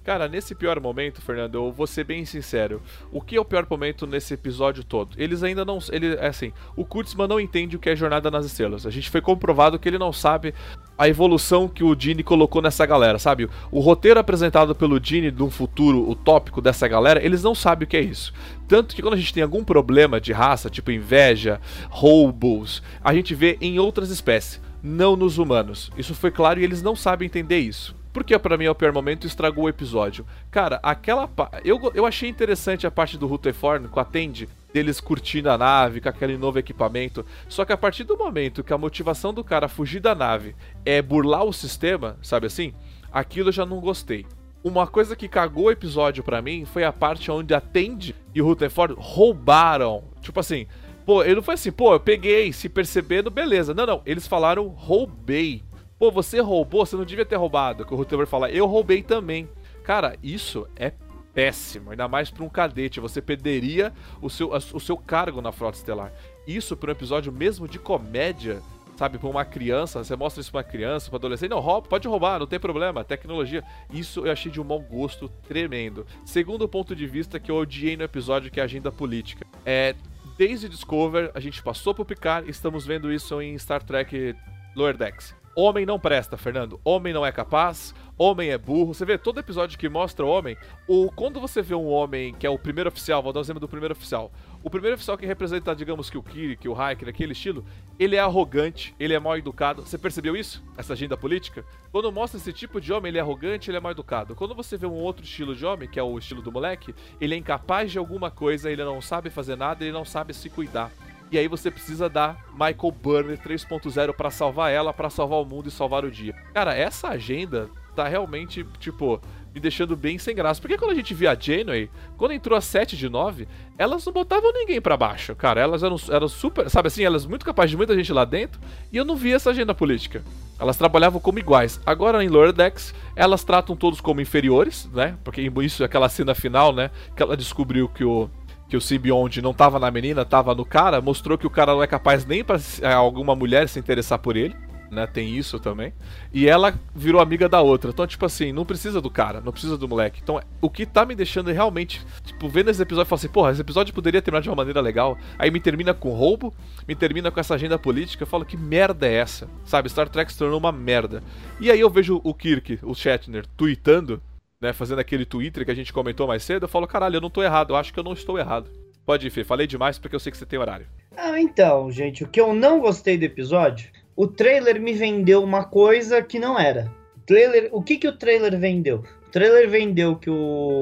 Cara, nesse pior momento, Fernando, eu vou ser bem sincero. O que é o pior momento nesse episódio todo? Eles ainda não. Ele, é assim, o Kurtzman não entende o que é Jornada nas Estrelas. A gente foi comprovado que ele não sabe a evolução que o Dini colocou nessa galera, sabe? O roteiro apresentado pelo Dini de um futuro utópico dessa galera, eles não sabem o que é isso. Tanto que quando a gente tem algum problema de raça, tipo inveja, roubos, a gente vê em outras espécies, não nos humanos. Isso foi claro e eles não sabem entender isso. Porque para mim é o pior momento estragou o episódio. Cara, aquela. Eu, eu achei interessante a parte do Rutherford com a Tende, deles curtindo a nave, com aquele novo equipamento. Só que a partir do momento que a motivação do cara fugir da nave é burlar o sistema, sabe assim? Aquilo eu já não gostei. Uma coisa que cagou o episódio para mim foi a parte onde a Tende e o Rutherford roubaram. Tipo assim, Pô, ele não foi assim, pô, eu peguei, se percebendo, beleza. Não, não, eles falaram roubei. Pô, você roubou, você não devia ter roubado. Que o Rutherford fala, eu roubei também. Cara, isso é péssimo, ainda mais para um cadete. Você perderia o seu, o seu cargo na Frota Estelar. Isso para um episódio mesmo de comédia, sabe, para uma criança, você mostra isso para uma criança, para adolescente, não, rouba, pode roubar, não tem problema, tecnologia. Isso eu achei de um mau gosto tremendo. Segundo ponto de vista que eu odiei no episódio, que é a agenda política. É, desde Discover, a gente passou pro Picard, estamos vendo isso em Star Trek Lower Decks. Homem não presta, Fernando. Homem não é capaz. Homem é burro. Você vê todo episódio que mostra o homem. O, quando você vê um homem que é o primeiro oficial, vou dar um exemplo do primeiro oficial. O primeiro oficial que representa, digamos que o Kirk, o Hiker, aquele estilo, ele é arrogante, ele é mal educado. Você percebeu isso? Essa agenda política? Quando mostra esse tipo de homem, ele é arrogante, ele é mal educado. Quando você vê um outro estilo de homem, que é o estilo do moleque, ele é incapaz de alguma coisa, ele não sabe fazer nada, ele não sabe se cuidar. E aí você precisa dar Michael Burner 3.0 para salvar ela, para salvar o mundo e salvar o dia. Cara, essa agenda tá realmente, tipo, me deixando bem sem graça. Porque quando a gente via a Janeway, quando entrou a 7 de 9, elas não botavam ninguém para baixo, cara. Elas eram, eram super, sabe assim, elas muito capazes de muita gente lá dentro, e eu não via essa agenda política. Elas trabalhavam como iguais. Agora em Lower Decks, elas tratam todos como inferiores, né? Porque isso é aquela cena final, né? Que ela descobriu que o que o Symbionte não tava na menina, tava no cara, mostrou que o cara não é capaz nem para é, alguma mulher se interessar por ele, né? Tem isso também. E ela virou amiga da outra. Então, tipo assim, não precisa do cara, não precisa do moleque. Então, o que tá me deixando realmente, tipo, vendo esse episódio, eu falo assim, porra, esse episódio poderia terminar de uma maneira legal. Aí me termina com roubo, me termina com essa agenda política. Eu falo, que merda é essa? Sabe, Star Trek se tornou uma merda. E aí eu vejo o Kirk, o Shatner, tweetando né, fazendo aquele Twitter que a gente comentou mais cedo, eu falo, caralho, eu não tô errado, eu acho que eu não estou errado. Pode ir, Fê, falei demais porque eu sei que você tem horário. Ah, então, gente, o que eu não gostei do episódio, o trailer me vendeu uma coisa que não era. O trailer, o que que o trailer vendeu? O trailer vendeu que o,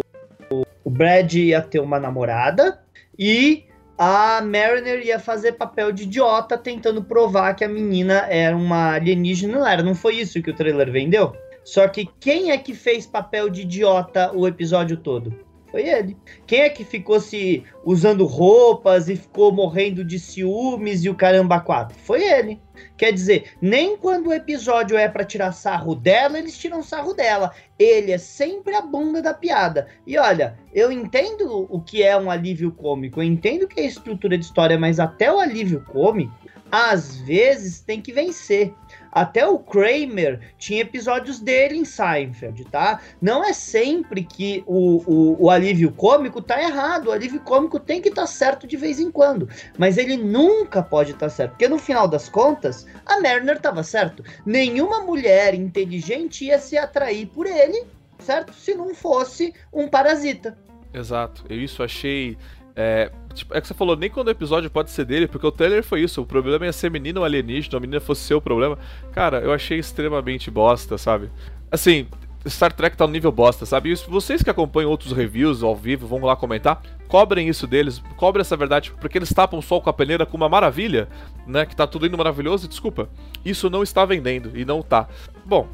o Brad ia ter uma namorada e a Mariner ia fazer papel de idiota tentando provar que a menina era uma alienígena. Não era, não foi isso que o trailer vendeu? Só que quem é que fez papel de idiota o episódio todo? Foi ele. Quem é que ficou se usando roupas e ficou morrendo de ciúmes e o caramba quatro? Foi ele. Quer dizer, nem quando o episódio é para tirar sarro dela, eles tiram sarro dela. Ele é sempre a bunda da piada. E olha, eu entendo o que é um alívio cômico, eu entendo que é estrutura de história, mas até o alívio cômico, às vezes tem que vencer. Até o Kramer tinha episódios dele em Seinfeld, tá? Não é sempre que o, o, o alívio cômico tá errado. O alívio cômico tem que estar tá certo de vez em quando. Mas ele nunca pode estar tá certo. Porque no final das contas, a Mariner estava certo. Nenhuma mulher inteligente ia se atrair por ele, certo? Se não fosse um parasita. Exato. Eu isso achei é, tipo, é que você falou, nem quando o episódio pode ser dele, porque o trailer foi isso. O problema ia ser menino ou alienígena, a menina fosse seu problema. Cara, eu achei extremamente bosta, sabe? Assim, Star Trek tá no nível bosta, sabe? E vocês que acompanham outros reviews ao vivo, vão lá comentar, cobrem isso deles, cobrem essa verdade, porque eles tapam o sol com a peneira com uma maravilha, né? Que tá tudo indo maravilhoso, e desculpa, isso não está vendendo, e não tá. Bom,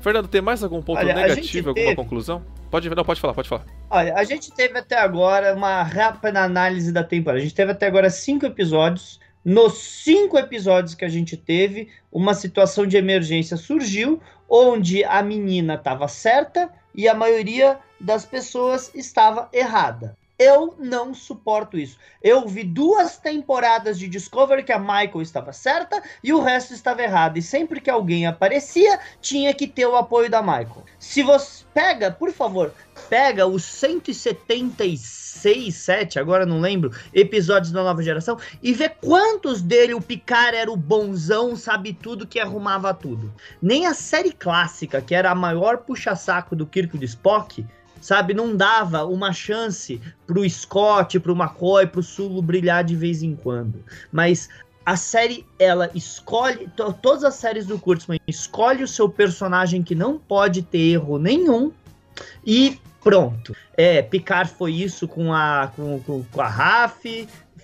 Fernando, tem mais algum ponto Olha, negativo, alguma teve... conclusão? Pode, não, pode falar, pode falar. Olha, a gente teve até agora uma rápida análise da temporada. A gente teve até agora cinco episódios. Nos cinco episódios que a gente teve, uma situação de emergência surgiu, onde a menina estava certa e a maioria das pessoas estava errada. Eu não suporto isso. Eu vi duas temporadas de Discovery que a Michael estava certa e o resto estava errado. E sempre que alguém aparecia, tinha que ter o apoio da Michael. Se você pega, por favor, pega os 176, 7, agora não lembro, episódios da nova geração e vê quantos dele o Picard era o bonzão, sabe tudo que arrumava tudo. Nem a série clássica, que era a maior puxa-saco do Kirk do Spock, sabe? Não dava uma chance pro Scott, pro McCoy, pro Sulu brilhar de vez em quando. Mas a série, ela escolhe, todas as séries do Kurtzman, escolhe o seu personagem que não pode ter erro nenhum e pronto. É, Picard foi isso com a, com, com, com a Raf,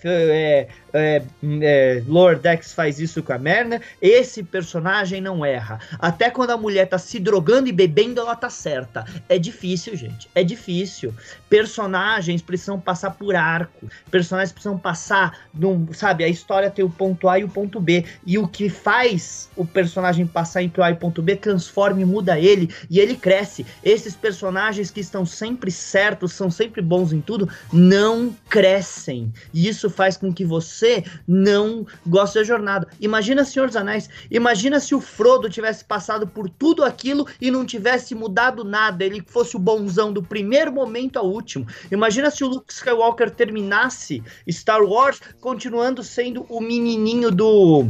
é, é, é, Dex faz isso com a Merna. Esse personagem não erra. Até quando a mulher tá se drogando e bebendo, ela tá certa. É difícil, gente. É difícil. Personagens precisam passar por arco. Personagens precisam passar, num, sabe? A história tem o ponto A e o ponto B. E o que faz o personagem passar entre o A e o ponto B transforma e muda ele. E ele cresce. Esses personagens que estão sempre certos, são sempre bons em tudo, não crescem. E isso faz com que você não goste da jornada. Imagina Senhor dos Anéis. Imagina se o Frodo tivesse passado por tudo aquilo e não tivesse mudado nada. Ele fosse o bonzão do primeiro momento ao último. Imagina se o Luke Skywalker terminasse Star Wars continuando sendo o menininho do.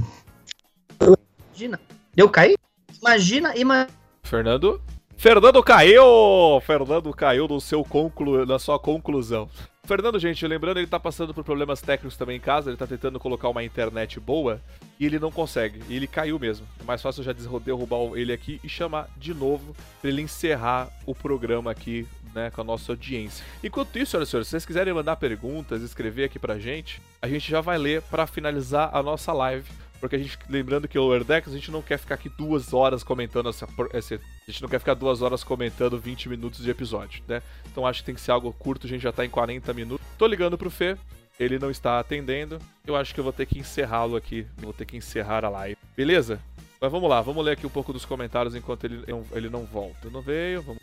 Imagina. Eu caí? Imagina, imagina. Fernando? Fernando caiu! Fernando caiu no seu conclu... na sua conclusão. Fernando, gente, lembrando, ele tá passando por problemas técnicos também em casa, ele tá tentando colocar uma internet boa e ele não consegue. E ele caiu mesmo. É mais fácil já derrubar ele aqui e chamar de novo pra ele encerrar o programa aqui, né, com a nossa audiência. Enquanto isso, e senhores, se vocês quiserem mandar perguntas, escrever aqui pra gente, a gente já vai ler para finalizar a nossa live porque a gente, lembrando que o Lower Decks, a gente não quer ficar aqui duas horas comentando essa, essa, A gente não quer ficar duas horas comentando 20 minutos de episódio, né? Então acho que tem que ser algo curto, a gente já tá em 40 minutos. Tô ligando pro Fê, ele não está atendendo. Eu acho que eu vou ter que encerrá-lo aqui. Vou ter que encerrar a live. Beleza? Mas vamos lá, vamos ler aqui um pouco dos comentários enquanto ele, ele não volta. Não veio, vamos.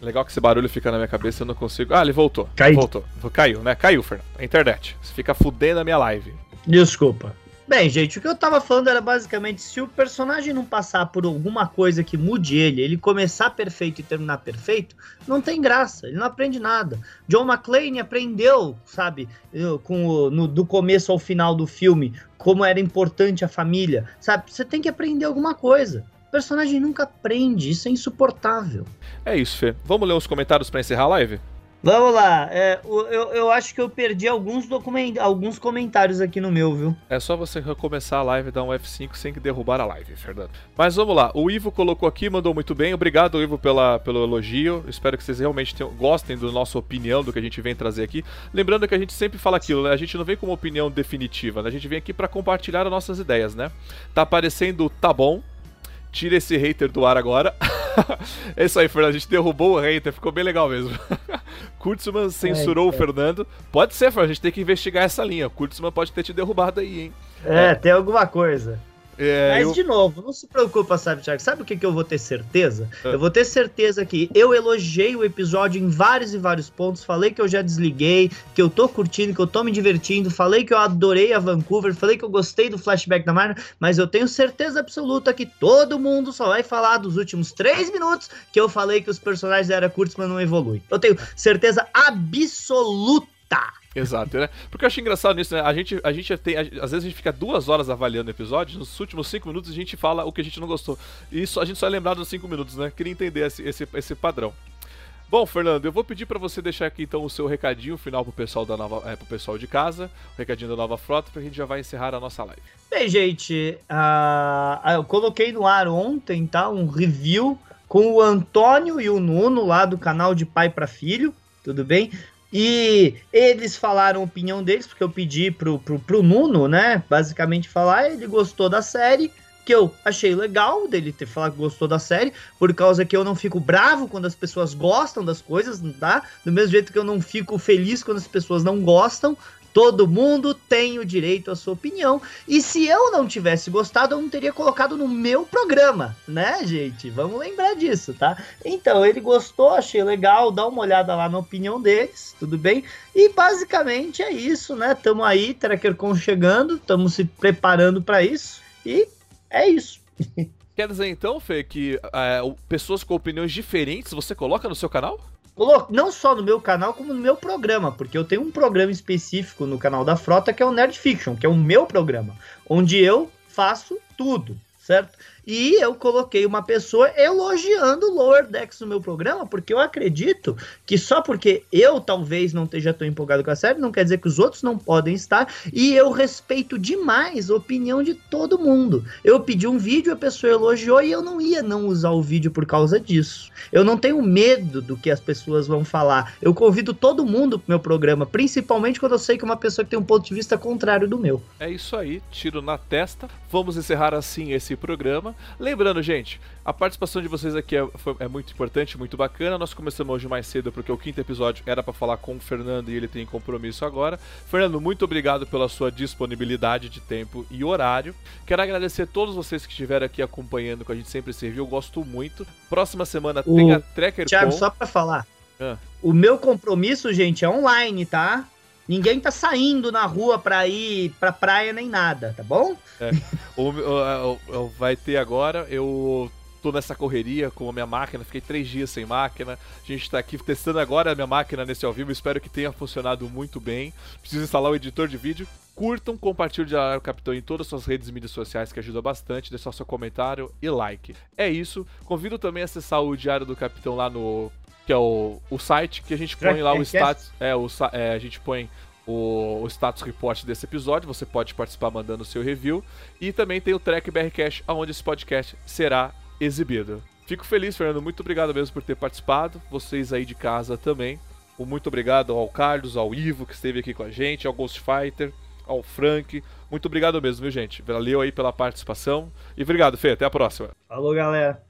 Legal que esse barulho fica na minha cabeça, eu não consigo. Ah, ele voltou. Caiu. Voltou. Caiu, né? Caiu, Fernando. A internet. Você fica fudendo a minha live. Desculpa. Bem, gente, o que eu tava falando era basicamente se o personagem não passar por alguma coisa que mude ele, ele começar perfeito e terminar perfeito, não tem graça, ele não aprende nada. John McClane aprendeu, sabe, com o, no, do começo ao final do filme, como era importante a família, sabe? Você tem que aprender alguma coisa. O personagem nunca aprende, isso é insuportável. É isso, Fê. Vamos ler os comentários para encerrar a live? Vamos lá, é, eu, eu acho que eu perdi alguns, document, alguns comentários aqui no meu, viu? É só você recomeçar a live e dar um F5 sem que derrubar a live, Fernando. Mas vamos lá, o Ivo colocou aqui, mandou muito bem. Obrigado, Ivo, pela, pelo elogio. Espero que vocês realmente tenham, gostem da nossa opinião, do que a gente vem trazer aqui. Lembrando que a gente sempre fala aquilo, né? A gente não vem com uma opinião definitiva, né? A gente vem aqui para compartilhar as nossas ideias, né? Tá aparecendo tá bom, tira esse hater do ar agora. é isso aí, Fernando. A gente derrubou o hater, ficou bem legal mesmo. Kurtzman censurou é, o Fernando. Pode ser, a gente tem que investigar essa linha. Kurtzman pode ter te derrubado aí, hein? É, é. tem alguma coisa. É, Mas, eu... de novo, não se preocupa, sabe, Thiago? Sabe o que, que eu vou ter certeza? É. Eu vou ter certeza que eu elogiei o episódio em vários e vários pontos. Falei que eu já desliguei, que eu tô curtindo, que eu tô me divertindo. Falei que eu adorei a Vancouver. Falei que eu gostei do flashback da Marna. Mas eu tenho certeza absoluta que todo mundo só vai falar dos últimos três minutos que eu falei que os personagens eram curtos, mas não evoluem. Eu tenho certeza absoluta Exato, né? Porque eu acho engraçado nisso, né? A gente, a gente tem. A, às vezes a gente fica duas horas avaliando o episódio, nos últimos cinco minutos a gente fala o que a gente não gostou. E isso a gente só é lembrado nos cinco minutos, né? Queria entender esse, esse, esse padrão. Bom, Fernando, eu vou pedir para você deixar aqui então o seu recadinho final pro pessoal da nova, é, pro pessoal de casa, o recadinho da nova frota, pra gente já vai encerrar a nossa live. Bem, gente, uh, eu coloquei no ar ontem, tá? Um review com o Antônio e o Nuno lá do canal de pai para filho, tudo bem? E eles falaram a opinião deles, porque eu pedi pro, pro, pro Nuno, né? Basicamente falar, ele gostou da série, que eu achei legal dele ter falado que gostou da série, por causa que eu não fico bravo quando as pessoas gostam das coisas, tá? Do mesmo jeito que eu não fico feliz quando as pessoas não gostam, Todo mundo tem o direito à sua opinião. E se eu não tivesse gostado, eu não teria colocado no meu programa, né, gente? Vamos lembrar disso, tá? Então, ele gostou, achei legal, dá uma olhada lá na opinião deles, tudo bem? E basicamente é isso, né? Tamo aí, TrackerCon chegando, estamos se preparando para isso e é isso. Quer dizer então, Fê, que é, pessoas com opiniões diferentes você coloca no seu canal? Não só no meu canal, como no meu programa, porque eu tenho um programa específico no canal da Frota que é o Nerd Fiction, que é o meu programa, onde eu faço tudo certo? E eu coloquei uma pessoa elogiando o Lower Decks no meu programa, porque eu acredito que só porque eu talvez não esteja tão empolgado com a série, não quer dizer que os outros não podem estar, e eu respeito demais a opinião de todo mundo. Eu pedi um vídeo, a pessoa elogiou e eu não ia não usar o vídeo por causa disso. Eu não tenho medo do que as pessoas vão falar. Eu convido todo mundo pro meu programa, principalmente quando eu sei que é uma pessoa que tem um ponto de vista contrário do meu. É isso aí, tiro na testa. Vamos encerrar assim esse programa. Lembrando, gente, a participação de vocês aqui é, foi, é, muito importante, muito bacana. Nós começamos hoje mais cedo porque o quinto episódio era para falar com o Fernando e ele tem compromisso agora. Fernando, muito obrigado pela sua disponibilidade de tempo e horário. Quero agradecer a todos vocês que estiveram aqui acompanhando, que a gente sempre serviu. Eu gosto muito. Próxima semana o... tem a Tracker Thiago, só para falar. Ah. O meu compromisso, gente, é online, tá? Ninguém tá saindo na rua pra ir pra praia nem nada, tá bom? É. o, o, o, vai ter agora, eu tô nessa correria com a minha máquina, fiquei três dias sem máquina. A gente tá aqui testando agora a minha máquina nesse ao vivo, espero que tenha funcionado muito bem. Preciso instalar o editor de vídeo. Curtam, compartilhem o Capitão em todas as suas redes e mídias sociais, que ajuda bastante. Deixe seu comentário e like. É isso. Convido também a acessar o Diário do Capitão lá no que é o, o site que a gente põe lá o status. É, o, é, a gente põe o, o, status report desse episódio. Você pode participar mandando o seu review. E também tem o Track BR Cash, onde esse podcast será exibido. Fico feliz, Fernando. Muito obrigado mesmo por ter participado. Vocês aí de casa também. Muito obrigado ao Carlos, ao Ivo, que esteve aqui com a gente, ao Ghost Fighter, ao Frank. Muito obrigado mesmo, viu, gente? Valeu aí pela participação. E obrigado, Fê. Até a próxima. Falou, galera